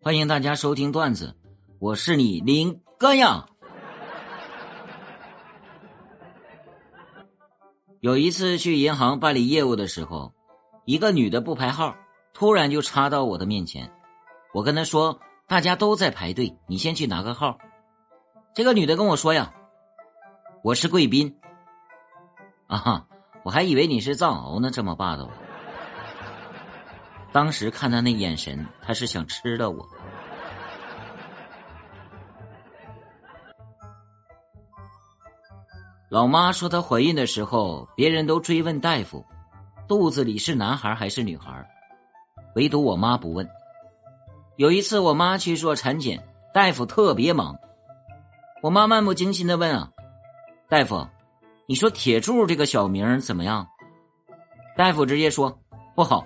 欢迎大家收听段子，我是你林哥呀。有一次去银行办理业务的时候，一个女的不排号，突然就插到我的面前。我跟她说：“大家都在排队，你先去拿个号。”这个女的跟我说：“呀，我是贵宾。”啊哈，我还以为你是藏獒呢，这么霸道。当时看他那眼神，他是想吃了我。老妈说她怀孕的时候，别人都追问大夫，肚子里是男孩还是女孩，唯独我妈不问。有一次我妈去做产检，大夫特别忙，我妈漫不经心的问啊，大夫，你说铁柱这个小名怎么样？大夫直接说不好。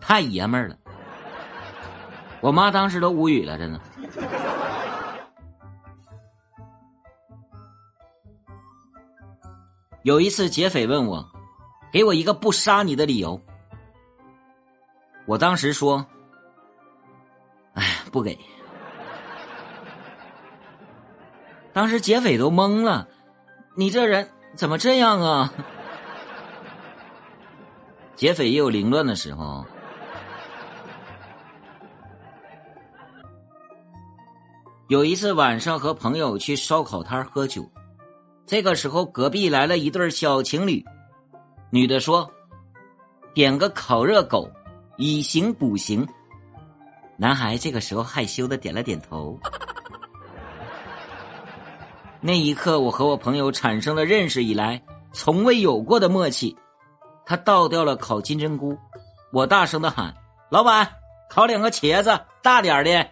太爷们儿了，我妈当时都无语了，真的。有一次劫匪问我：“给我一个不杀你的理由。”我当时说：“哎，不给。”当时劫匪都懵了：“你这人怎么这样啊？” 劫匪也有凌乱的时候。有一次晚上和朋友去烧烤摊喝酒，这个时候隔壁来了一对小情侣，女的说：“点个烤热狗，以形补形。”男孩这个时候害羞的点了点头。那一刻，我和我朋友产生了认识以来从未有过的默契。他倒掉了烤金针菇，我大声的喊：“老板，烤两个茄子，大点的。”